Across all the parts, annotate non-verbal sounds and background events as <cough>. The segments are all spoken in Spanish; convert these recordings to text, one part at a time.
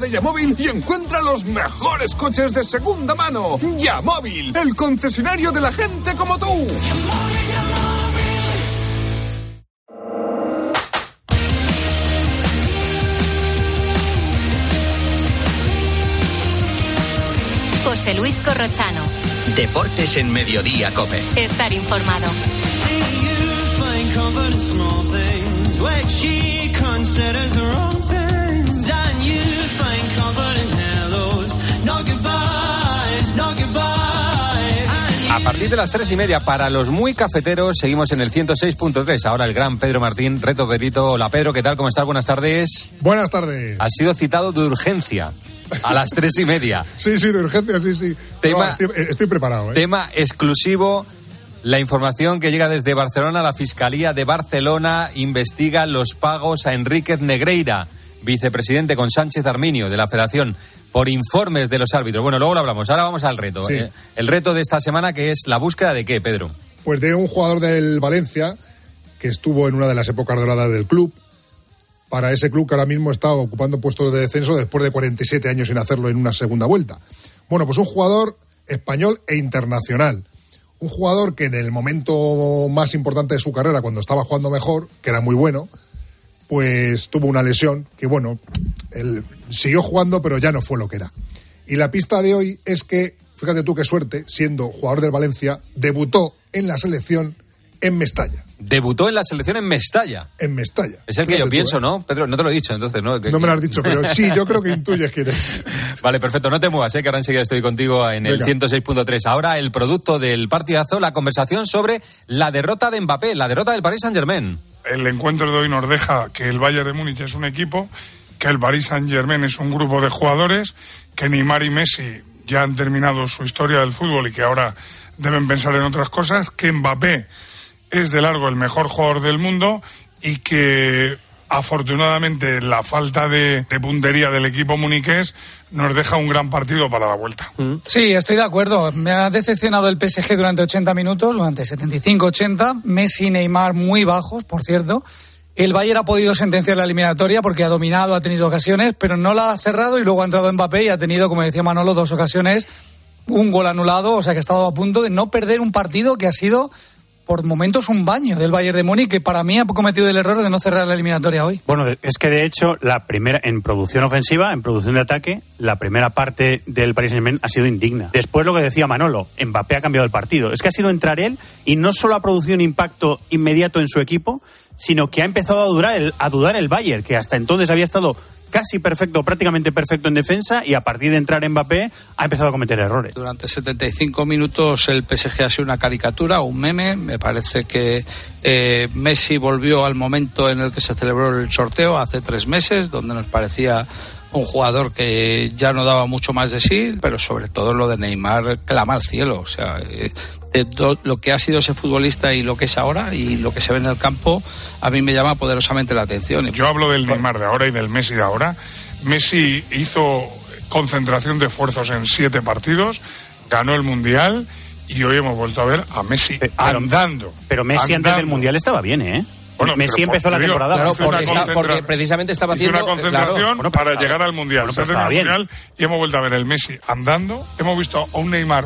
de Yamóvil y encuentra los mejores coches de segunda mano. Yamóvil, el concesionario de la gente como tú. José Luis Corrochano. Deportes en Mediodía, Cope. Estar informado. A partir de las tres y media, para los muy cafeteros, seguimos en el 106.3. Ahora el gran Pedro Martín, Reto Perito. Hola Pedro, ¿qué tal? ¿Cómo estás? Buenas tardes. Buenas tardes. Ha sido citado de urgencia a las tres y media. <laughs> sí, sí, de urgencia, sí, sí. Tema- No, estoy, estoy preparado, ¿eh? Tema exclusivo. La información que llega desde Barcelona, la Fiscalía de Barcelona investiga los pagos a Enríquez Negreira, vicepresidente con Sánchez Arminio de la Federación, por informes de los árbitros. Bueno, luego lo hablamos. Ahora vamos al reto. Sí. Eh, El reto de esta semana que es la búsqueda de qué, Pedro. Pues de un jugador del Valencia que estuvo en una de las épocas doradas del club. Para ese club que ahora mismo está ocupando puestos de descenso después de 47 años sin hacerlo en una segunda vuelta. Bueno, pues un jugador español e internacional. Un jugador que en el momento más importante de su carrera, cuando estaba jugando mejor, que era muy bueno, pues tuvo una lesión que, bueno, él siguió jugando, pero ya no fue lo que era. Y la pista de hoy es que, fíjate tú qué suerte, siendo jugador del Valencia, debutó en la selección en Mestalla. Debutó en la selección en Mestalla. En Mestalla. Es el que yo tú, pienso, ¿eh? ¿no? Pedro, no te lo he dicho, entonces, ¿no? Que- No me lo has dicho, pero sí, yo creo que intuyes quién es. <laughs> Vale, perfecto. No te muevas, ¿eh? que ahora enseguida estoy contigo en el Venga. 106.3. Ahora el producto del partidazo, la conversación sobre la derrota de Mbappé, la derrota del Paris Saint-Germain. El encuentro de hoy nos deja que el Bayern de Múnich es un equipo, que el Paris Saint-Germain es un grupo de jugadores, que Neymar y Messi ya han terminado su historia del fútbol y que ahora deben pensar en otras cosas, que Mbappé es de largo el mejor jugador del mundo y que afortunadamente la falta de, de puntería del equipo muniqués nos deja un gran partido para la vuelta. Sí, estoy de acuerdo. Me ha decepcionado el PSG durante 80 minutos, durante 75-80. Messi y Neymar muy bajos, por cierto. El Bayern ha podido sentenciar la eliminatoria porque ha dominado, ha tenido ocasiones, pero no la ha cerrado y luego ha entrado Mbappé y ha tenido, como decía Manolo, dos ocasiones, un gol anulado, o sea que ha estado a punto de no perder un partido que ha sido por momentos un baño del Bayern de Múnich, que para mí ha cometido el error de no cerrar la eliminatoria hoy. Bueno, es que de hecho, la primera, en producción ofensiva, en producción de ataque, la primera parte del Paris Saint-Germain ha sido indigna. Después lo que decía Manolo, Mbappé ha cambiado el partido. Es que ha sido entrar él y no solo ha producido un impacto inmediato en su equipo, sino que ha empezado a, durar el, a dudar el Bayern, que hasta entonces había estado casi perfecto, prácticamente perfecto en defensa, y a partir de entrar Mbappé ha empezado a cometer errores. Durante 75 minutos el PSG ha sido una caricatura, un meme. Me parece que eh, Messi volvió al momento en el que se celebró el sorteo hace tres meses, donde nos parecía un jugador que ya no daba mucho más de sí, pero sobre todo lo de Neymar clama al cielo. O sea, eh, de lo que ha sido ese futbolista y lo que es ahora y lo que se ve en el campo, a mí me llama poderosamente la atención. Yo hablo del Neymar de ahora y del Messi de ahora. Messi hizo concentración de esfuerzos en siete partidos, ganó el Mundial y hoy hemos vuelto a ver a Messi Pero- andando. Pero Messi antes del andando. Mundial estaba bien, ¿eh? Bueno, Messi empezó la digo, temporada. claro, porque está- porque precisamente estaba hizo una haciendo- concentración claro. Bueno, pero para estaba- llegar al Mundial. bueno, el estaba bien. Mundial y hemos vuelto a ver el Messi andando. Hemos visto a un Neymar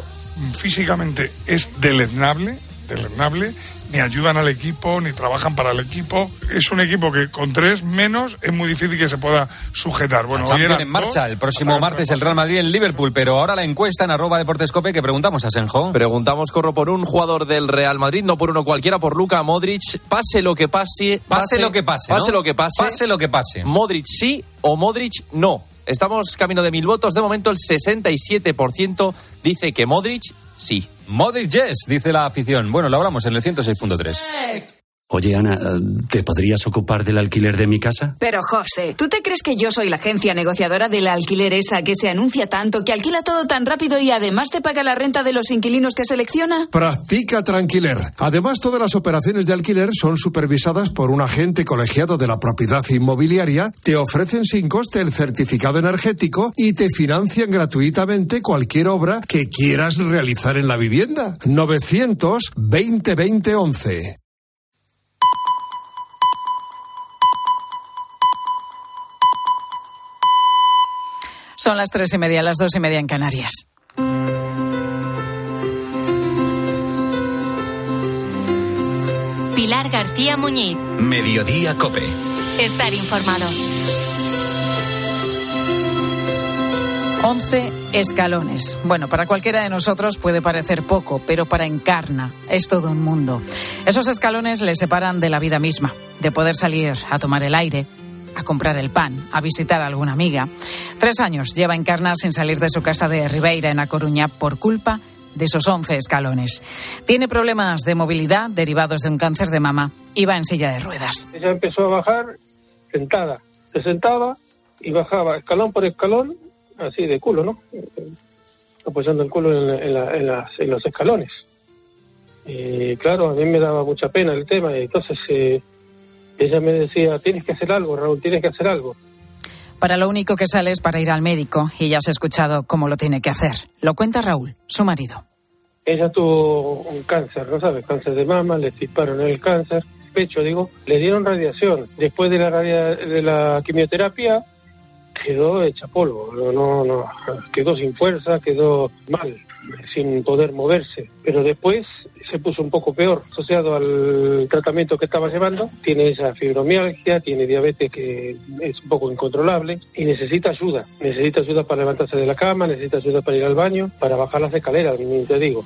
físicamente es deleznable, deleznable. Ni ayudan al equipo, ni trabajan para el equipo. Es un equipo que con tres menos es muy difícil que se pueda sujetar. Bueno, hoy eran en marcha. dos, El próximo martes el Real Madrid en Liverpool. Pero ahora la encuesta en arroba deportescope que preguntamos a Senjo. Preguntamos, corro por un jugador del Real Madrid, no por uno cualquiera, por Luka Modric. Pase lo que pase. Pase lo que pase. ¿no? Pase lo que pase. Pase lo que pase. Modric sí o Modric no. Estamos camino de mil votos. De momento, el 67% dice que Modric sí. Modric Yes, dice la afición. Bueno, lo hablamos en el 106.3. Oye, Ana, ¿te podrías ocupar del alquiler de mi casa? Pero José, ¿tú te crees que yo soy la agencia negociadora del alquiler esa que se anuncia tanto, que alquila todo tan rápido y además te paga la renta de los inquilinos que selecciona? Practica Tranquiler. Además, todas las operaciones de alquiler son supervisadas por un agente colegiado de la propiedad inmobiliaria, te ofrecen sin coste el certificado energético y te financian gratuitamente cualquier obra que quieras realizar en la vivienda. 920 20 11. Son las tres y media, las dos y media en Canarias. Pilar García Muñiz. Mediodía Cope. Estar informado. 11 escalones. Bueno, para cualquiera de nosotros puede parecer poco, pero para Encarna es todo un mundo. Esos escalones le separan de la vida misma, de poder salir a tomar el aire, a comprar el pan, a visitar a alguna amiga. Tres años lleva Encarna sin salir de su casa de Ribeira, en A Coruña, por culpa de esos 11 escalones. Tiene problemas de movilidad derivados de un cáncer de mama y va en silla de ruedas. Ella empezó a bajar sentada. Se sentaba y bajaba escalón por escalón, así de culo, ¿no? Apoyando el culo en, los escalones. Y claro, a mí me daba mucha pena el tema. Y entonces eh, ella me decía, tienes que hacer algo, Raúl, tienes que hacer algo. Para lo único que sale es para ir al médico y ya has escuchado cómo lo tiene que hacer. Lo cuenta Raúl, su marido. Ella tuvo un cáncer, ¿no sabes? Cáncer de mama, le disparon el cáncer, pecho, digo, le dieron radiación. Después de la, radia- de la quimioterapia, quedó hecha polvo, no, no, no, quedó sin fuerza, quedó mal, sin poder moverse. Pero después se puso un poco peor, asociado al tratamiento que estaba llevando. Tiene esa fibromialgia, tiene diabetes que es un poco incontrolable y necesita ayuda. Necesita ayuda para levantarse de la cama, necesita ayuda para ir al baño, para bajar las escaleras, te digo.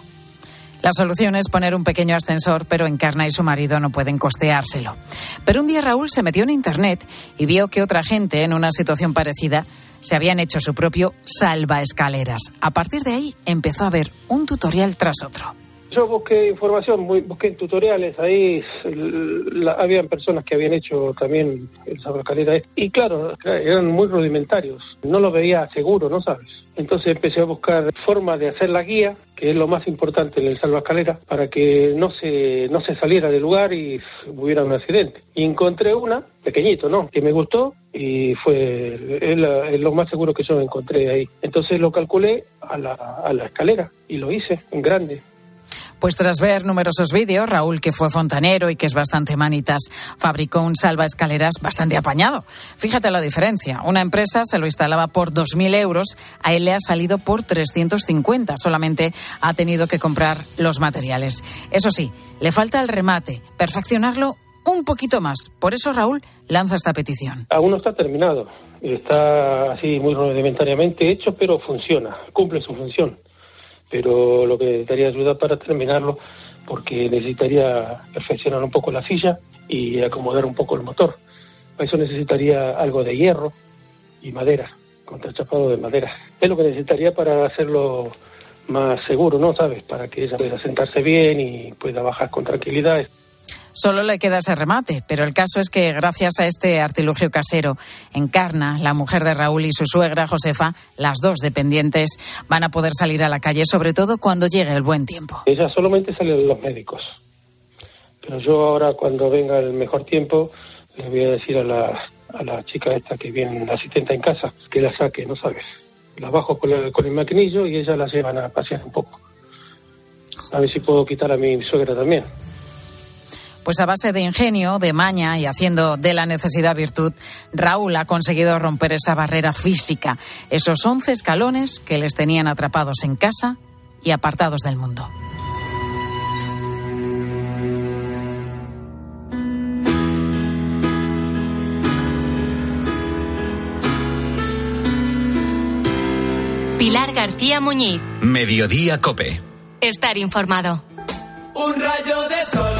La solución es poner un pequeño ascensor, pero Encarna y su marido no pueden costeárselo. Pero un día Raúl se metió en Internet y vio que otra gente en una situación parecida se habían hecho su propio salvaescaleras. A partir de ahí empezó a ver un tutorial tras otro. Yo busqué información, busqué tutoriales, ahí la- habían personas que habían hecho también el este. y claro, eran muy rudimentarios, no lo veía seguro, ¿no sabes? Entonces empecé a buscar formas de hacer la guía, que es lo más importante en el salvaescalera, para que no se, no se saliera del lugar y hubiera un accidente. Y encontré una, pequeñito, ¿no? Que me gustó y fue es la- es lo más seguro que yo encontré ahí. Entonces lo calculé a la, a la escalera y lo hice en grande. Pues tras ver numerosos vídeos, Raúl, que fue fontanero y que es bastante manitas, fabricó un salvaescaleras bastante apañado. Fíjate la diferencia. Una empresa se lo instalaba por 2.000 euros, a él le ha salido por 350. Solamente ha tenido que comprar los materiales. Eso sí, le falta el remate, perfeccionarlo un poquito más. Por eso Raúl lanza esta petición. Aún no está terminado. Está así muy rudimentariamente hecho, pero funciona, cumple su función. Pero lo que necesitaría ayuda para terminarlo, porque necesitaría perfeccionar un poco la silla y acomodar un poco el motor. Para eso necesitaría algo de hierro y madera, contrachapado de madera. Es lo que necesitaría para hacerlo más seguro, ¿no? ¿Sabes? Para que ella pueda sentarse bien y pueda bajar con tranquilidad. Solo le queda ese remate, pero el caso es que gracias a este artilugio casero, Encarna, la mujer de Raúl y su suegra, Josefa, las dos dependientes, van a poder salir a la calle, sobre todo cuando llegue el buen tiempo. Ella solamente sale de los médicos. Pero yo ahora, cuando venga el mejor tiempo, le voy a decir a la, chica esta que viene, la asistente en casa, que la saque, ¿no sabes? La bajo con el, con el maquinillo y ella la llevan a pasear un poco. A ver si puedo quitar a mi suegra también. Pues a base de ingenio, de maña y haciendo de la necesidad virtud, Raúl ha conseguido romper esa barrera física, esos 11 escalones que les tenían atrapados en casa y apartados del mundo. Pilar García Muñiz. Mediodía Cope. Estar informado. Un rayo de sol,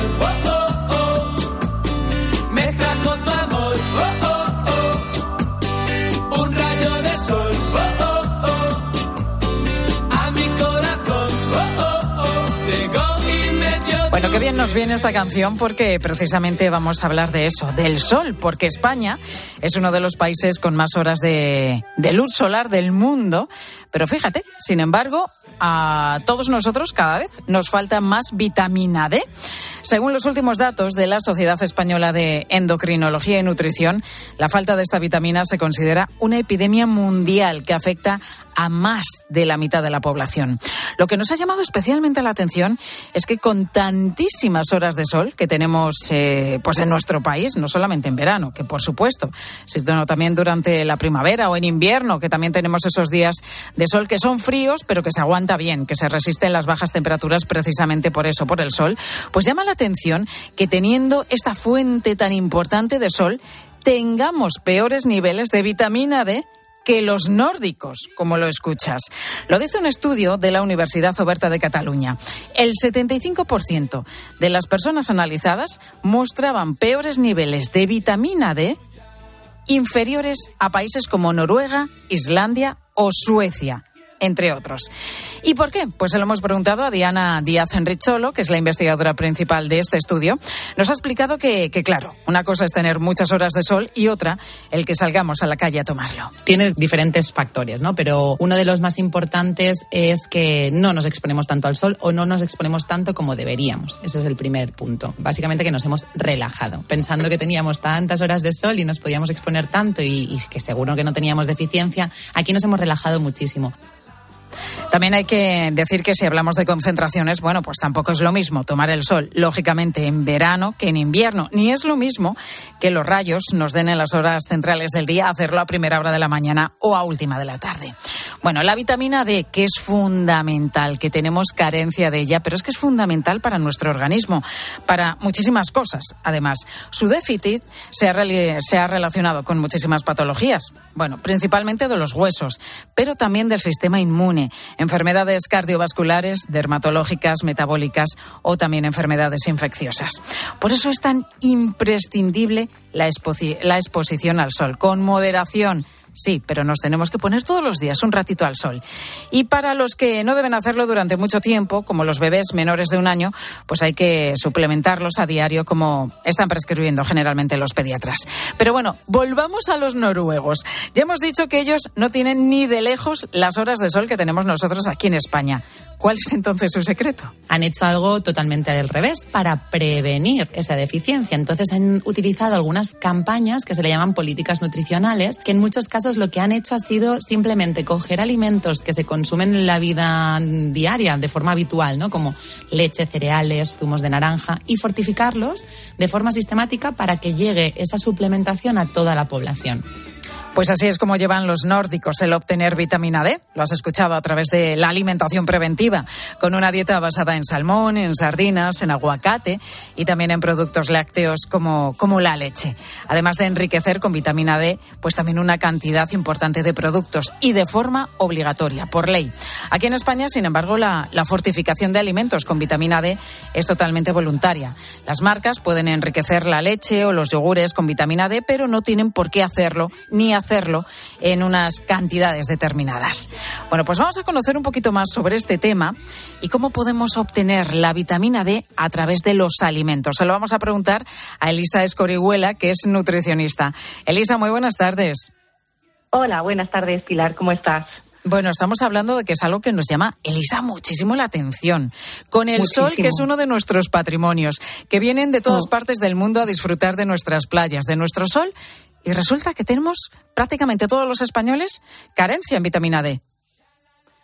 nos viene esta canción porque precisamente vamos a hablar de eso, del sol, porque España es uno de los países con más horas de, de luz solar del mundo. Pero fíjate, sin embargo, a todos nosotros cada vez nos falta más vitamina D. Según los últimos datos de la Sociedad Española de Endocrinología y Nutrición, la falta de esta vitamina se considera una epidemia mundial que afecta a más de la mitad de la población. Lo que nos ha llamado especialmente la atención es que con tantísimas horas de sol que tenemos eh, pues en nuestro país, no solamente en verano, que por supuesto, sino también durante la primavera o en invierno, que también tenemos esos días de sol que son fríos, pero que se aguanta bien, que se resisten las bajas temperaturas precisamente por eso, por el sol, pues llama la atención que teniendo esta fuente tan importante de sol, tengamos peores niveles de vitamina D que los nórdicos, como lo escuchas. Lo dice un estudio de la Universidad Oberta de Cataluña. El 75% de las personas analizadas mostraban peores niveles de vitamina D inferiores a países como Noruega, Islandia o Suecia entre otros. ¿Y por qué? Pues se lo hemos preguntado a Diana Díaz Enricholo, que es la investigadora principal de este estudio. Nos ha explicado que, claro, una cosa es tener muchas horas de sol y otra el que salgamos a la calle a tomarlo. Tiene diferentes factores, ¿no? Pero uno de los más importantes es que no nos exponemos tanto al sol o no nos exponemos tanto como deberíamos. Ese es el primer punto. Básicamente que nos hemos relajado, pensando que teníamos tantas horas de sol y nos podíamos exponer tanto y que seguro que no teníamos deficiencia. Aquí nos hemos relajado muchísimo. También hay que decir que si hablamos de concentraciones, bueno, pues tampoco es lo mismo tomar el sol, lógicamente, en verano que en invierno. Ni es lo mismo que los rayos nos den en las horas centrales del día, hacerlo a primera hora de la mañana o a última de la tarde. Bueno, la vitamina D, que es fundamental, que tenemos carencia de ella, pero es que es fundamental para nuestro organismo, para muchísimas cosas. Además, su déficit se ha, relacionado con muchísimas patologías, bueno, principalmente de los huesos, pero también del sistema inmune enfermedades cardiovasculares, dermatológicas, metabólicas o también enfermedades infecciosas. Por eso es tan imprescindible la, exposición al sol, con moderación Sí, pero nos tenemos que poner todos los días un ratito al sol. Y para los que no deben hacerlo durante mucho tiempo, como los bebés menores de un año, pues hay que suplementarlos a diario como están prescribiendo generalmente los pediatras. Pero bueno, volvamos a los noruegos. Ya hemos dicho que ellos no tienen ni de lejos las horas de sol que tenemos nosotros aquí en España. ¿Cuál es entonces su secreto? Han hecho algo totalmente al revés para prevenir esa deficiencia. Entonces han utilizado algunas campañas que se le llaman políticas nutricionales, que en muchos casos lo que han hecho ha sido simplemente coger alimentos que se consumen en la vida diaria de forma habitual, ¿no? Como leche, cereales, zumos de naranja y fortificarlos de forma sistemática para que llegue esa suplementación a toda la población. Pues así es como llevan los nórdicos el obtener vitamina D. Lo has escuchado a través de la alimentación preventiva, con una dieta basada en salmón, en sardinas, en aguacate y también en productos lácteos como, como la leche. Además de enriquecer con vitamina D, pues también una cantidad importante de productos y de forma obligatoria, por ley. Aquí en España, sin embargo, la, fortificación de alimentos con vitamina D es totalmente voluntaria. Las marcas pueden enriquecer la leche o los yogures con vitamina D, pero no tienen por qué hacerlo ni hacerlo en unas cantidades determinadas. Bueno, pues vamos a conocer un poquito más sobre este tema y cómo podemos obtener la vitamina D a través de los alimentos. Se lo vamos a preguntar a Elisa Escorihuela, que es nutricionista. Elisa, muy buenas tardes. Hola, buenas tardes, Pilar, ¿cómo estás? Bueno, estamos hablando de que es algo que nos llama, Elisa, muchísimo la atención. Con el Muchísimo. sol, que es uno de nuestros patrimonios, que vienen de todas Oh. partes del mundo a disfrutar de nuestras playas, de nuestro sol, y resulta que tenemos prácticamente todos los españoles carencia en vitamina D.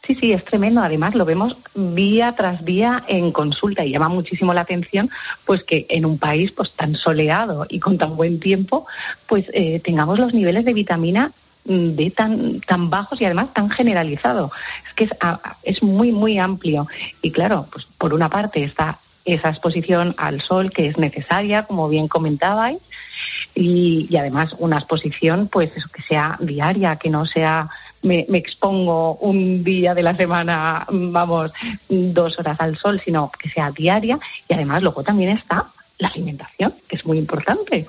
Sí, sí, es tremendo. Además, lo vemos día tras día en consulta y llama muchísimo la atención, pues que en un país pues tan soleado y con tan buen tiempo, pues eh, tengamos los niveles de vitamina mm, D tan tan bajos y además tan generalizado. Es que es, es muy muy amplio y claro, pues por una parte está esa exposición al sol que es necesaria, como bien comentabais, y, además una exposición pues eso que sea diaria, que no sea me, me expongo un día de la semana, vamos, dos horas al sol, sino que sea diaria y además luego también está la alimentación, que es muy importante.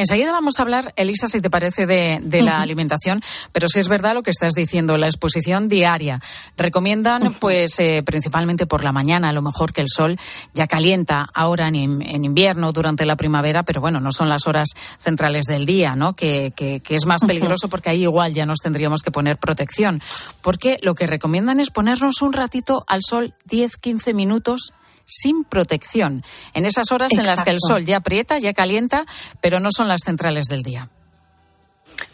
Enseguida vamos a hablar, Elisa, si te parece, de, de la alimentación, pero si es verdad lo que estás diciendo, la exposición diaria. Recomiendan, pues, eh, principalmente por la mañana, a lo mejor que el sol ya calienta ahora en, in- en invierno, durante la primavera, pero bueno, no son las horas centrales del día, ¿no? Que, que- que es más peligroso porque ahí igual ya nos tendríamos que poner protección. Porque lo que recomiendan es ponernos un ratito al sol, 10, 15 minutos sin protección, en esas horas en las que el sol ya aprieta, ya calienta, pero no son las centrales del día.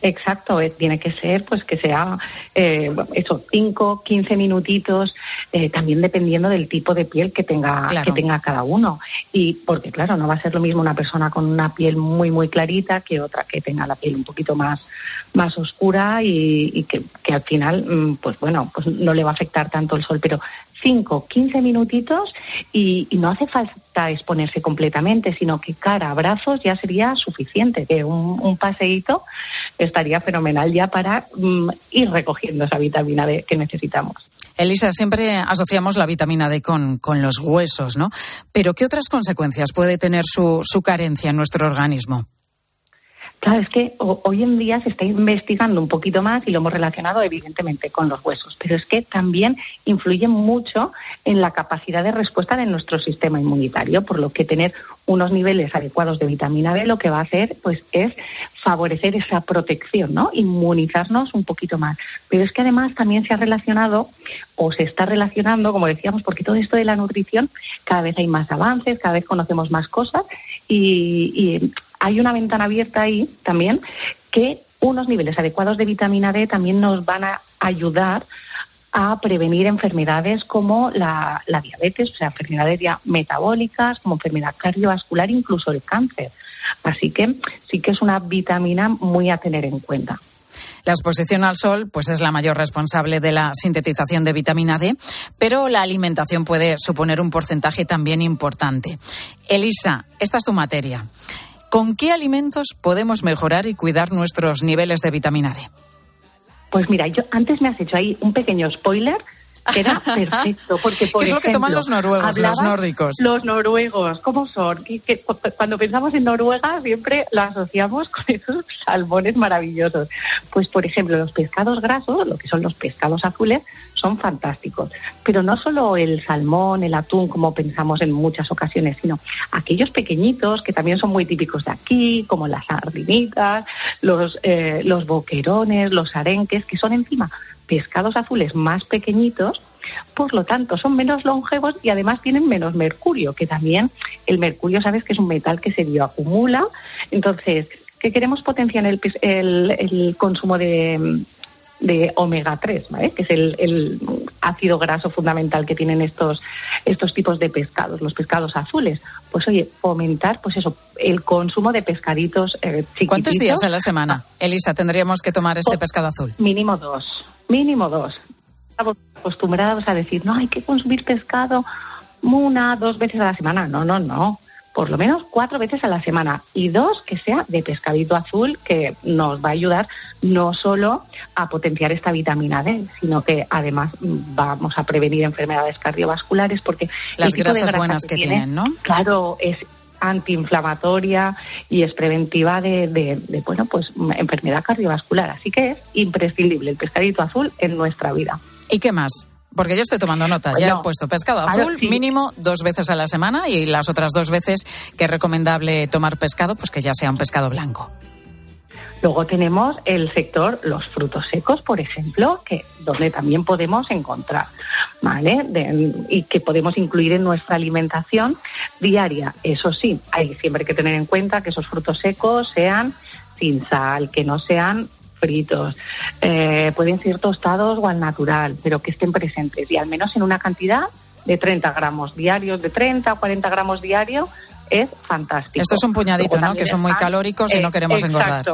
Exacto, eh, tiene que ser pues que sea eh, eso, 5, 15 minutitos, eh, también dependiendo del tipo de piel que tenga, Claro. que tenga cada uno. Y porque claro, no va a ser lo mismo una persona con una piel muy, muy clarita que otra que tenga la piel un poquito más, más oscura y, y que, que al final, mm, pues bueno, pues no le va a afectar tanto el sol, pero 5, 15 minutitos y, y no hace falta exponerse completamente, sino que cara, brazos ya sería suficiente, que un, un paseíto estaría fenomenal ya para mm, ir recogiendo esa vitamina D que necesitamos. Elisa, siempre asociamos la vitamina D con, con los huesos, ¿no? Pero ¿qué otras consecuencias puede tener su, su carencia en nuestro organismo? Claro, es que ho- hoy en día se está investigando un poquito más y lo hemos relacionado evidentemente con los huesos, pero es que también influye mucho en la capacidad de respuesta de nuestro sistema inmunitario, por lo que tener unos niveles adecuados de vitamina D lo que va a hacer pues es favorecer esa protección, ¿no? Inmunizarnos un poquito más. Pero es que además también se ha relacionado o se está relacionando, como decíamos, porque todo esto de la nutrición cada vez hay más avances, cada vez conocemos más cosas y hay una ventana abierta ahí también que unos niveles adecuados de vitamina D también nos van a ayudar a prevenir enfermedades como la, la diabetes, o sea, enfermedades ya metabólicas, como enfermedad cardiovascular, incluso el cáncer. Así que sí que es una vitamina muy a tener en cuenta. La exposición al sol pues es la mayor responsable de la sintetización de vitamina D, pero la alimentación puede suponer un porcentaje también importante. Elisa, esta es tu materia. ¿Con qué alimentos podemos mejorar y cuidar nuestros niveles de vitamina D? Pues mira, yo antes me has hecho ahí un pequeño spoiler que era <laughs> perfecto, porque por ¿Qué es lo que toman ejemplo, los noruegos, los nórdicos? Los noruegos, ¿cómo son? Que- que cu- cuando pensamos en Noruega siempre la asociamos <laughs> con esos salmones maravillosos. Pues por ejemplo, los pescados grasos, lo que son los pescados azules, son fantásticos. Pero no solo el salmón, el atún, como pensamos en muchas ocasiones, sino aquellos pequeñitos que también son muy típicos de aquí, como las sardinitas, los, eh, los boquerones, los arenques, que son encima pescados azules más pequeñitos, por lo tanto son menos longevos y además tienen menos mercurio, que también el mercurio sabes que es un metal que se bioacumula. Entonces, ¿qué queremos potenciar el, el, el consumo de, de omega 3, ¿vale? que es el, el ácido graso fundamental que tienen estos, estos tipos de pescados, los pescados azules. Pues oye, fomentar pues eso, el consumo de pescaditos eh, chiquititos. ¿Cuántos días a la semana, Elisa, tendríamos que tomar este pescado azul? Mínimo dos, mínimo dos. Estamos acostumbrados a decir, no, hay que consumir pescado una, dos veces a la semana. No, no, no. Por lo menos cuatro veces a la semana. Y dos, que sea de pescadito azul, que nos va a ayudar no solo a potenciar esta vitamina D, sino que además vamos a prevenir enfermedades cardiovasculares, porque Las grasas grasa buenas que tienen, ¿no? Claro, es antiinflamatoria y es preventiva de, de- de, bueno pues enfermedad cardiovascular así que es imprescindible el pescadito azul en nuestra vida ¿Y qué más? Porque yo estoy tomando nota. ya he puesto pescado azul sí. mínimo dos veces a la semana y las otras dos veces que es recomendable tomar pescado, pues que ya sea un pescado blanco. Luego tenemos el sector los frutos secos, por ejemplo, que donde también podemos encontrar, ¿vale? De- y que podemos incluir en nuestra alimentación diaria. Eso sí, hay siempre que tener en cuenta que esos frutos secos sean sin sal, que no sean fritos, eh, pueden ser tostados o al natural, pero que estén presentes y al menos en una cantidad de 30 gramos diarios, de 30 o 40 gramos diarios, es fantástico. Esto es un puñadito, Luego ¿no? Que son muy calóricos y no queremos engordar.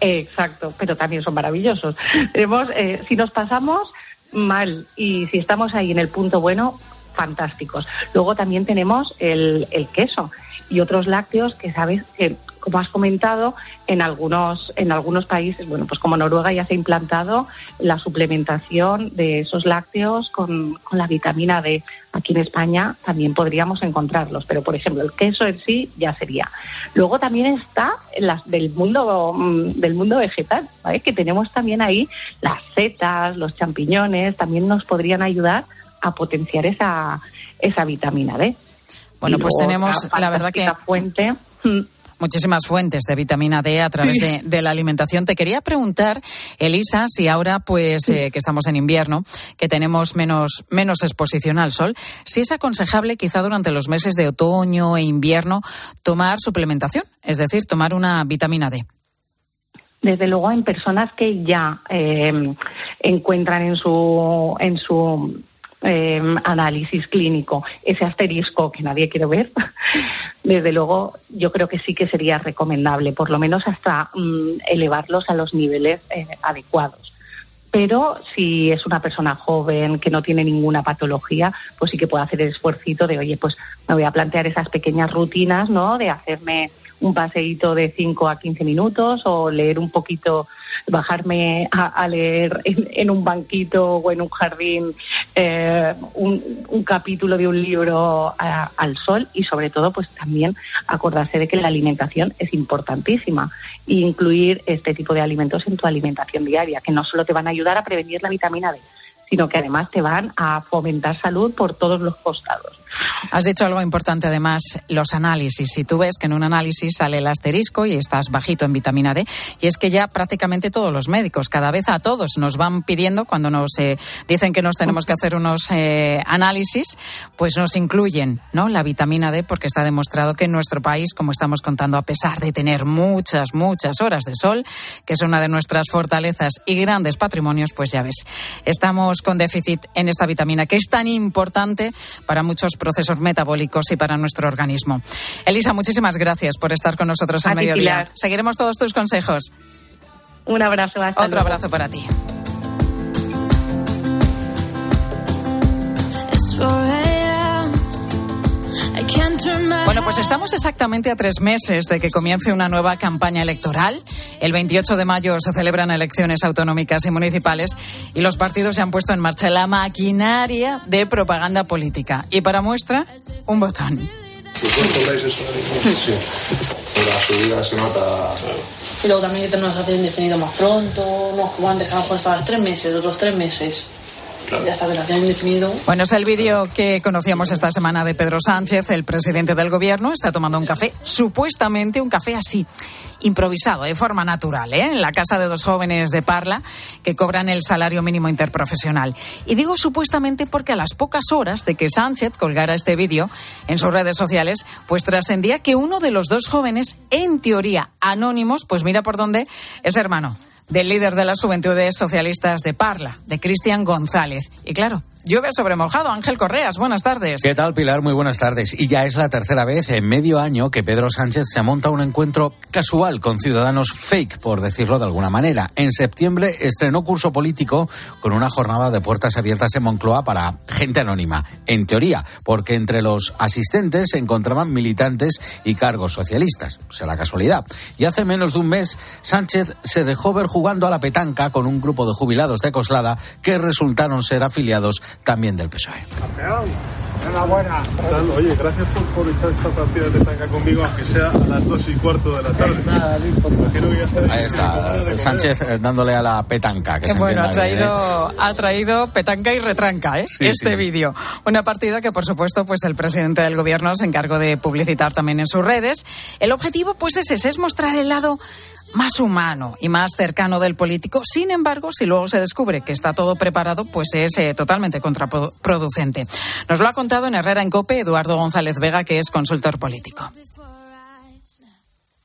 Exacto. Pero también son maravillosos. Tenemos, eh, si nos pasamos, mal. Y si estamos ahí en el punto bueno, fantásticos. Luego también tenemos el, el queso y otros lácteos que sabes que, como has comentado, en algunos, en algunos países, bueno, pues como Noruega ya se ha implantado la suplementación de esos lácteos con, con la vitamina D. Aquí en España también podríamos encontrarlos, pero por ejemplo el queso en sí ya sería. Luego también está las del mundo mm, del mundo vegetal, ¿vale? que tenemos también ahí las setas, los champiñones, también nos podrían ayudar a potenciar esa, esa vitamina D. Bueno, Y pues tenemos, la verdad que fuente. muchísimas fuentes de vitamina D a través <laughs> de la alimentación. Te quería preguntar, Elisa, si ahora, pues, eh, que estamos en invierno, que tenemos menos, menos exposición al sol, si es aconsejable quizá durante los meses de otoño e invierno tomar suplementación, es decir, tomar una vitamina D. desde luego en personas que ya eh, encuentran en su en su eh, análisis clínico ese asterisco que nadie quiere ver, <laughs> desde luego yo creo que sí que sería recomendable, por lo menos hasta mm, elevarlos a los niveles eh, adecuados. Pero si es una persona joven que no tiene ninguna patología, pues sí que puede hacer el esfuerzo de, oye, pues me voy a plantear esas pequeñas rutinas, ¿no? De hacerme un paseíto de 5 a 15 minutos o leer un poquito, bajarme a, leer en, un banquito o en un jardín eh, un, capítulo de un libro al sol y sobre todo pues también acordarse de que la alimentación es importantísima. E incluir este tipo de alimentos en tu alimentación diaria, que no solo te van a ayudar a prevenir la vitamina D, sino que además te van a fomentar salud por todos los costados. Has dicho algo importante además, los análisis. Si tú ves que en un análisis sale el asterisco y estás bajito en vitamina D, y es que ya prácticamente todos los médicos, cada vez a todos, nos van pidiendo cuando nos eh, dicen que nos tenemos que hacer unos eh, análisis, pues nos incluyen ¿no? la vitamina D porque está demostrado que en nuestro país, como estamos contando, a pesar de tener muchas, muchas horas de sol, que es una de nuestras fortalezas y grandes patrimonios, pues ya ves, estamos con déficit en esta vitamina que es tan importante para muchos procesos metabólicos y para nuestro organismo. Elisa, muchísimas gracias por estar con nosotros al mediodía. Pilar. Seguiremos todos tus consejos. Un abrazo. Hasta Otro luego. abrazo para ti. Bueno, pues estamos exactamente a tres meses de que comience una nueva campaña electoral. El 28 de mayo se celebran elecciones autonómicas y municipales y los partidos se han puesto en marcha la maquinaria de propaganda política. Y para muestra, un botón. Sí. La subida se nota. Y luego también que tenemos el indefinido más pronto, no como antes, que a lo mejor tres meses, otros tres meses. Ya. Bueno, es el vídeo que conocíamos esta semana de Pedro Sánchez, el presidente del gobierno, está tomando un café, supuestamente un café así, improvisado, de forma natural, ¿eh? en la casa de dos jóvenes de Parla que cobran el salario mínimo interprofesional. Y digo supuestamente porque a las pocas horas de que Sánchez colgara este vídeo en sus redes sociales, pues trascendía que uno de los dos jóvenes, en teoría anónimos, pues mira por dónde, es hermano del líder de las Juventudes Socialistas de Parla, de Cristian González. Y claro, llueve sobre mojado. Ángel Correas, buenas tardes. ¿Qué tal, Pilar? Muy buenas tardes. Y ya es la tercera vez en medio año que Pedro Sánchez se monta un encuentro casual con ciudadanos fake, por decirlo de alguna manera. En septiembre estrenó curso político con una jornada de puertas abiertas en Moncloa para gente anónima, en teoría, porque entre los asistentes se encontraban militantes y cargos socialistas. O sea, la casualidad. Y hace menos de un mes, Sánchez se dejó ver jugando a la petanca con un grupo de jubilados de Coslada que resultaron ser afiliados también del PSOE. Campeón, enhorabuena. Oye, gracias por, por echar esta partida de tanga conmigo, aunque sea a las dos y cuarto de la tarde. Ahí está, Sánchez eh, dándole a la petanca. Que se bueno, ha ¿eh? traído, ha traído petanca y retranca, ¿eh? Sí, este sí, sí. vídeo. Una partida que, por supuesto, pues el presidente del gobierno se encargó de publicitar también en sus redes. El objetivo, pues, es ese, es mostrar el lado más humano y más cercano del político. Sin embargo, si luego se descubre que está todo preparado, pues es eh, totalmente contraproducente. Nos lo ha contado en Herrera en Cope Eduardo González Vega, que es consultor político.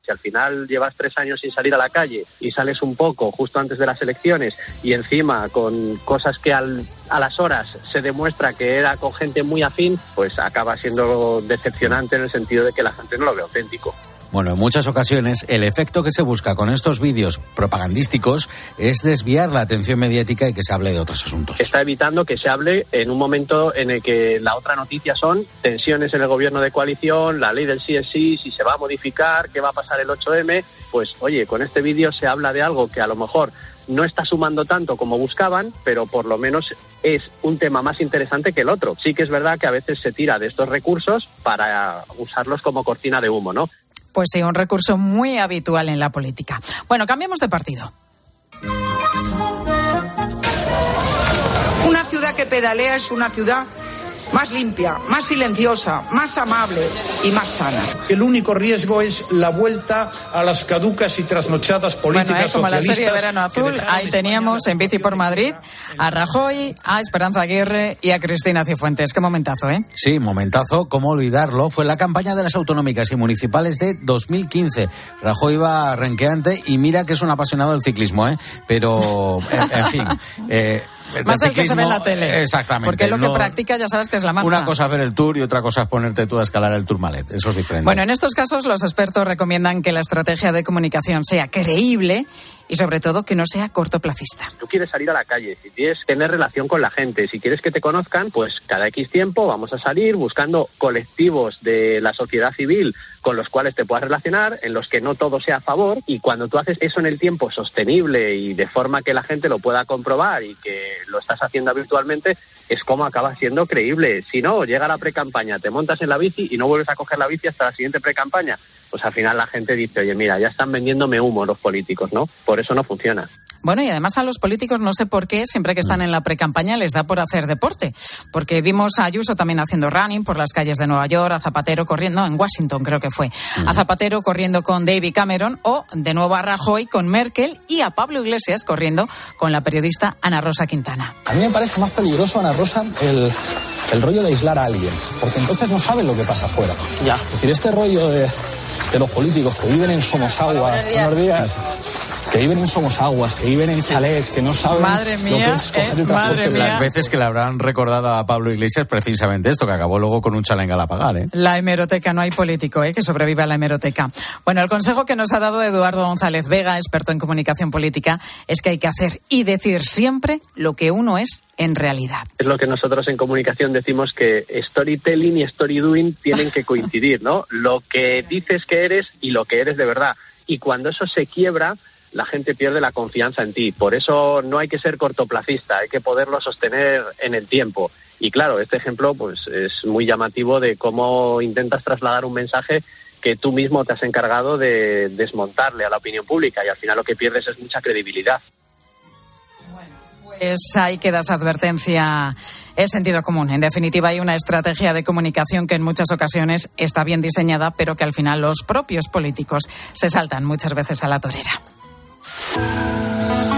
Si al final llevas tres años sin salir a la calle y sales un poco justo antes de las elecciones y encima con cosas que al, a las horas se demuestra que era con gente muy afín, pues acaba siendo decepcionante en el sentido de que la gente no lo ve auténtico. Bueno, en muchas ocasiones el efecto que se busca con estos vídeos propagandísticos es desviar la atención mediática y que se hable de otros asuntos. Está evitando que se hable en un momento en el que la otra noticia son tensiones en el gobierno de coalición, la ley del sí, si se va a modificar, qué va a pasar el 8M. Pues oye, con este vídeo se habla de algo que a lo mejor no está sumando tanto como buscaban, pero por lo menos es un tema más interesante que el otro. Sí que es verdad que a veces se tira de estos recursos para usarlos como cortina de humo, ¿no? Pues sí, un recurso muy habitual en la política. Bueno, cambiamos de partido. Una ciudad que pedalea es una ciudad más limpia, más silenciosa, más amable y más sana. El único riesgo es la vuelta a las caducas y trasnochadas políticas Bueno, ¿eh? como la serie de Verano Azul, ahí teníamos en Bici por Madrid a Rajoy, a Esperanza Aguirre y a Cristina Cifuentes. Qué momentazo, ¿eh? Sí, momentazo, ¿cómo olvidarlo? Fue la campaña de las autonómicas y municipales de 2015. Rajoy iba renqueante y mira que es un apasionado del ciclismo, ¿eh? Pero, en, en fin. eh, <laughs> Más del que se ve en la tele. Exactamente. Porque lo que practica ya sabes que es la marcha. Una cosa es ver el tour y otra cosa es ponerte tú a escalar el Tourmalet. Eso es diferente. Bueno, en estos casos los expertos recomiendan que la estrategia de comunicación sea creíble y sobre todo que no sea cortoplacista. Tú quieres salir a la calle, si quieres tener relación con la gente, si quieres que te conozcan, pues cada X tiempo vamos a salir buscando colectivos de la sociedad civil con los cuales te puedas relacionar, en los que no todo sea a favor, y cuando tú haces eso en el tiempo sostenible y de forma que la gente lo pueda comprobar y que lo estás haciendo habitualmente, es como acaba siendo creíble. Si no, llega la pre-campaña, te montas en la bici y no vuelves a coger la bici hasta la siguiente pre-campaña, pues al final la gente dice, oye, mira, ya están vendiéndome humo los políticos, ¿no? Por eso no funciona. Bueno, y además a los políticos no sé por qué, siempre que están en la precampaña les da por hacer deporte. Porque vimos a Ayuso también haciendo running por las calles de Nueva York, a Zapatero corriendo, no, en Washington creo que fue, a Zapatero corriendo con David Cameron o de nuevo a Rajoy con Merkel y a Pablo Iglesias corriendo con la periodista Ana Rosa Quintana. A mí me parece más peligroso, Ana Rosa, el, el rollo de aislar a alguien, porque entonces no saben lo que pasa afuera. Ya. Es decir, este rollo de, de los políticos que viven en Somosaguas, buenos días. buenos días, que viven en Somosaguas, que viven en chalés, que no saben Madre lo mía, que es coger eh, el transporte. madre Las veces que le habrán recordado a Pablo Iglesias precisamente esto, que acabó luego con un chalenga a pagar, ¿eh? La hemeroteca, no hay político ¿eh? que sobreviva a la hemeroteca. Bueno, el consejo que nos ha dado Eduardo González Vega, experto en comunicación política, es que hay que hacer y decir siempre lo que uno es en realidad. Es lo que nosotros en comunicación decimos que storytelling y story doing tienen que coincidir, ¿no? Lo que dices que eres y lo que eres de verdad. Y cuando eso se quiebra, la gente pierde la confianza en ti. Por eso no hay que ser cortoplacista, hay que poderlo sostener en el tiempo. Y claro, este ejemplo pues es muy llamativo de cómo intentas trasladar un mensaje que tú mismo te has encargado de desmontarle a la opinión pública y al final lo que pierdes es mucha credibilidad. Pues ahí queda esa advertencia. Es sentido común. En definitiva, hay una estrategia de comunicación que en muchas ocasiones está bien diseñada, pero que al final los propios políticos se saltan muchas veces a la torera. Música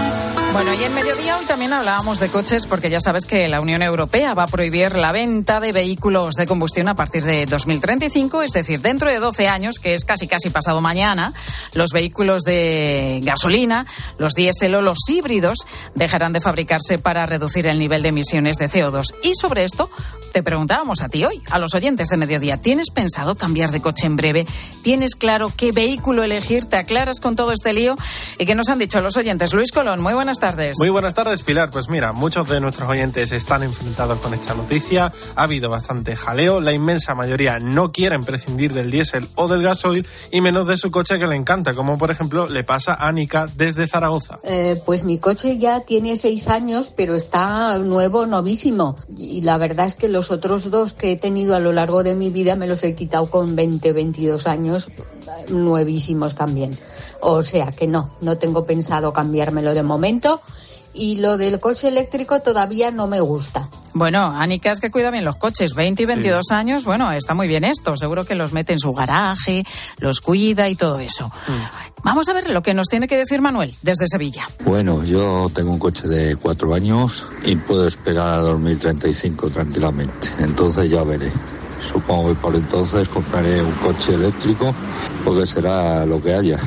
Bueno, y en mediodía hoy también hablábamos de coches porque ya sabes que la Unión Europea va a prohibir la venta de vehículos de combustión a partir de 2035, es decir, dentro de 12 años, que es casi casi pasado mañana, los vehículos de gasolina, los diésel o los híbridos dejarán de fabricarse para reducir el nivel de emisiones de CO2. Y sobre esto te preguntábamos a ti hoy, a los oyentes de mediodía, ¿tienes pensado cambiar de coche en breve? ¿Tienes claro qué vehículo elegir? ¿Te aclaras con todo este lío? ¿Y qué nos han dicho los oyentes? Luis Colón, muy buenas tardes. Muy buenas tardes, Pilar. Pues mira, muchos de nuestros oyentes están enfrentados con esta noticia. Ha habido bastante jaleo. La inmensa mayoría no quieren prescindir del diésel o del gasoil y menos de su coche que le encanta, como por ejemplo le pasa a Anika desde Zaragoza. Eh, pues mi coche ya tiene seis años, pero está nuevo, novísimo. Y la verdad es que los otros dos que he tenido a lo largo de mi vida me los he quitado con 20, 22 años, nuevísimos también. O sea que no, no tengo pensado cambiármelo de momento. Y lo del coche eléctrico todavía no me gusta. Bueno, Anika es que cuida bien los coches, 20 y 22 años, bueno, está muy bien esto, seguro que los mete en su garaje, los cuida y todo eso. Vamos a ver lo que nos tiene que decir Manuel desde Sevilla. Bueno, yo tengo un coche de cuatro años y puedo esperar a 2035 tranquilamente. Entonces ya veré. Supongo que por entonces compraré un coche eléctrico porque será lo que haya.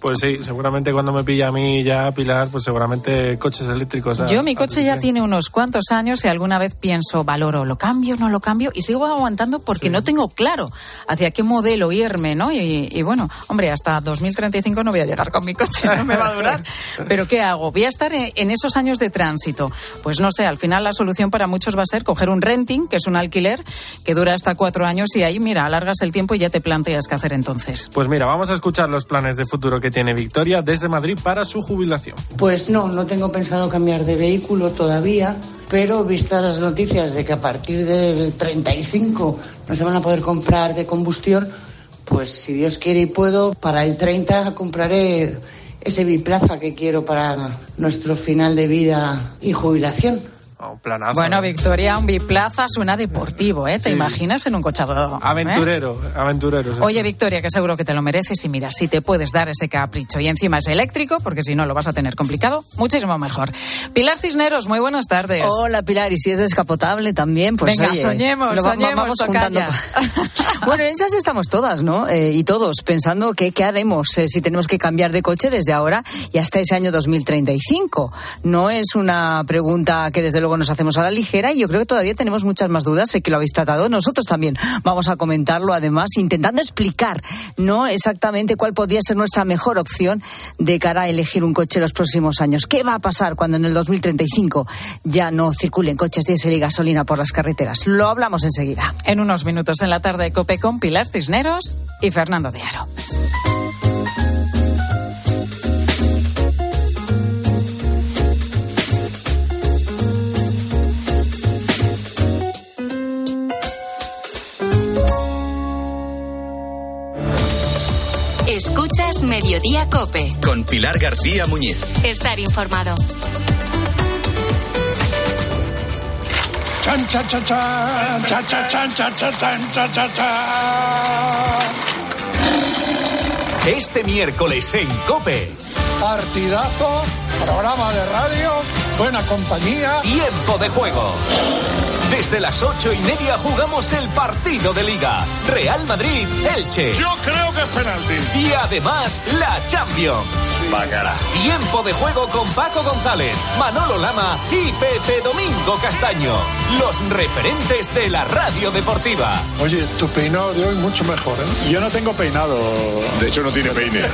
Pues sí, seguramente cuando me pilla a mí ya Pilar, pues seguramente coches eléctricos. a- Yo mi coche ya 100%. tiene unos cuantos años y alguna vez pienso, valoro, lo cambio, no lo cambio y sigo aguantando porque no tengo claro hacia qué modelo irme, ¿no? Y, y bueno, hombre, hasta 2035 no voy a llegar con mi coche, no me va a durar. <laughs> Pero ¿qué hago? Voy a estar en, en esos años de tránsito. Pues no sé, al final la solución para muchos va a ser coger un renting, que es un alquiler, que dura hasta cuatro años y ahí, mira, alargas el tiempo y ya te planteas qué hacer entonces. Pues mira, vamos a escuchar los planes de futuro que tiene Victoria desde Madrid para su jubilación. Pues no, no tengo pensado cambiar de vehículo todavía, pero vistas las noticias de que a partir del 35 no se van a poder comprar de combustión, pues si Dios quiere y puedo, para el 30 compraré ese biplaza que quiero para nuestro final de vida y jubilación. Planazo. Bueno, ¿eh? Victoria, un biplaza suena deportivo, ¿eh? ¿Te Sí. imaginas en un cochado? Aventurero, aventurero. sí, Oye. Victoria, que seguro que te lo mereces y mira, si te puedes dar ese capricho y encima es eléctrico, porque si no lo vas a tener complicado, muchísimo mejor. Pilar Cisneros, muy buenas tardes. Hola Pilar, y si es descapotable también, pues Venga, oye, soñemos, lo va- soñemos, vamos juntando. tocaya. <laughs> bueno, en esas estamos todas, ¿no? Eh, y todos pensando que qué haremos eh, si tenemos que cambiar de coche desde ahora y hasta ese año 2035. No es una pregunta que desde luego nos hacemos a la ligera y yo creo que todavía tenemos muchas más dudas, sé que lo habéis tratado, nosotros también vamos a comentarlo además intentando explicar no exactamente cuál podría ser nuestra mejor opción de cara a elegir un coche los próximos años. ¿Qué va a pasar cuando en el 2035 ya no circulen coches diésel y gasolina por las carreteras? Lo hablamos enseguida. En unos minutos en la tarde de Cope con Pilar Cisneros y Fernando de Aro. Escuchas Mediodía Cope. Con Pilar García Muñiz. Estar informado. Chan, chan, chan, chan, chan, chan, chan, chan, chan, chan, chan, chan, chan. Este miércoles en Cope. Partidazo, programa de radio, buena compañía. Tiempo de juego. Desde las ocho y media jugamos el partido de Liga. Real Madrid-Elche. Yo creo que es penalti. Y además, la Champions. Bacala. Tiempo de juego con Paco González, Manolo Lama y Pepe Domingo Castaño. Los referentes de la radio deportiva. Oye, tu peinado de hoy mucho mejor, ¿eh? Yo no tengo peinado. De hecho, no tiene peine. <laughs>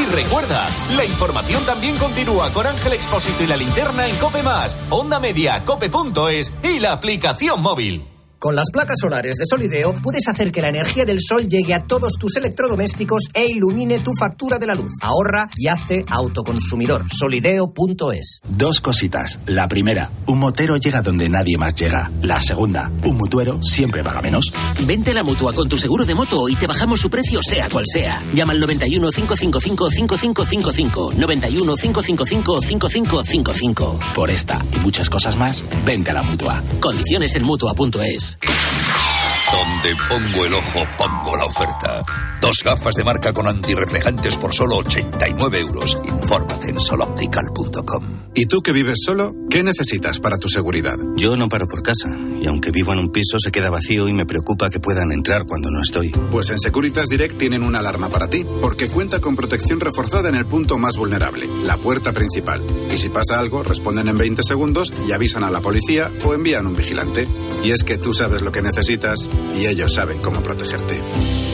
Y recuerda, la información también continúa con Ángel Expósito y la linterna en Cope Más, Onda Media, Cope.es y la aplicación aplicación móvil. Con las placas solares de Solideo puedes hacer que la energía del sol llegue a todos tus electrodomésticos e ilumine tu factura de la luz. Ahorra y hazte autoconsumidor. Solideo.es. Dos cositas. La primera, un motero llega donde nadie más llega. La segunda, un mutuero siempre paga menos. Vente a la mutua con tu seguro de moto y te bajamos su precio, sea cual sea. Llama al 91 555 5555. 91 555 5555. Por esta y muchas cosas más, vente a la mutua. Condiciones en mutua.es. Deus. Donde pongo el ojo, pongo la oferta. Dos gafas de marca con antirreflejantes por solo 89 euros. Infórmate en soloptical.com. ¿Y tú que vives solo? ¿Qué necesitas para tu seguridad? Yo no paro por casa y aunque vivo en un piso se queda vacío y me preocupa que puedan entrar cuando no estoy. Pues en Securitas Direct tienen una alarma para ti, porque cuenta con protección reforzada en el punto más vulnerable, la puerta principal. Y si pasa algo, responden en 20 segundos y avisan a la policía o envían un vigilante. Y es que tú sabes lo que necesitas y ellos saben cómo protegerte.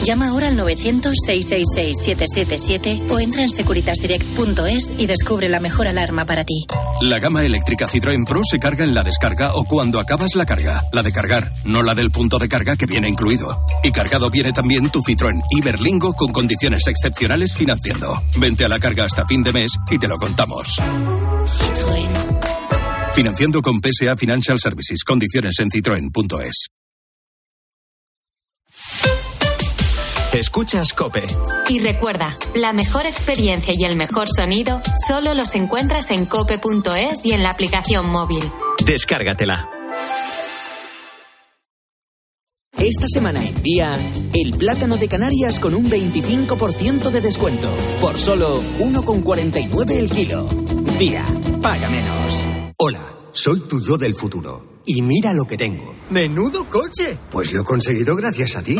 Llama ahora al 900-666-777 o entra en securitasdirect.es y descubre la mejor alarma para ti. La gama eléctrica Citroën Pro se carga en la descarga o cuando acabas la carga. La de cargar, no la del punto de carga que viene incluido. Y cargado viene también tu Citroën Iberlingo con condiciones excepcionales financiando. Vente a la carga hasta fin de mes y te lo contamos. Citroën. Financiando con PSA Financial Services. Condiciones en citroen.es. Escuchas Cope. Y recuerda, la mejor experiencia y el mejor sonido solo los encuentras en cope.es y en la aplicación móvil. Descárgatela. Esta semana en día, el plátano de Canarias con un 25% de descuento. Por solo 1,49 el kilo. Día, paga menos. Hola, soy tu yo del futuro. Y mira lo que tengo. ¡Menudo coche! Pues lo he conseguido gracias a ti.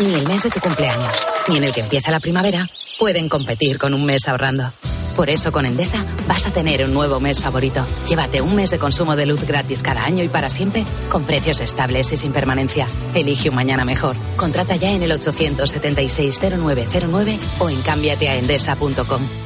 Ni el mes de tu cumpleaños, ni en el que empieza la primavera, pueden competir con un mes ahorrando. Por eso con Endesa vas a tener un nuevo mes favorito. Llévate un mes de consumo de luz gratis cada año y para siempre, con precios estables y sin permanencia. Elige un mañana mejor. Contrata ya en el 876-0909 o en cámbiateaendesa.com.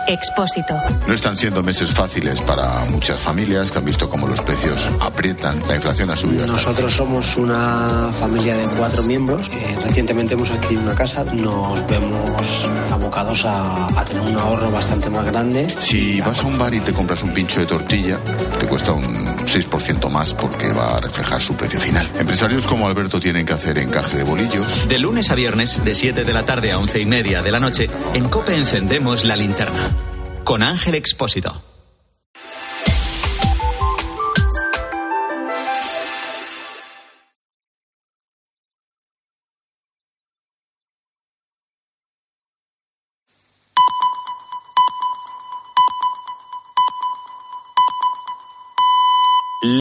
Expósito. No están siendo meses fáciles para muchas familias que han visto cómo los precios aprietan, la inflación ha subido. Nosotros somos una familia de cuatro miembros. Eh, recientemente hemos adquirido una casa. Nos vemos abocados a, a tener un ahorro bastante más grande. Si vas a un bar y te compras un pincho de tortilla, te cuesta un 6% más porque va a reflejar su precio final. Empresarios como Alberto tienen que hacer encaje de bolillos. De lunes a viernes, de 7 de la tarde a 11 y media de la noche, en COPE encendemos la linterna. Con Ángel Expósito.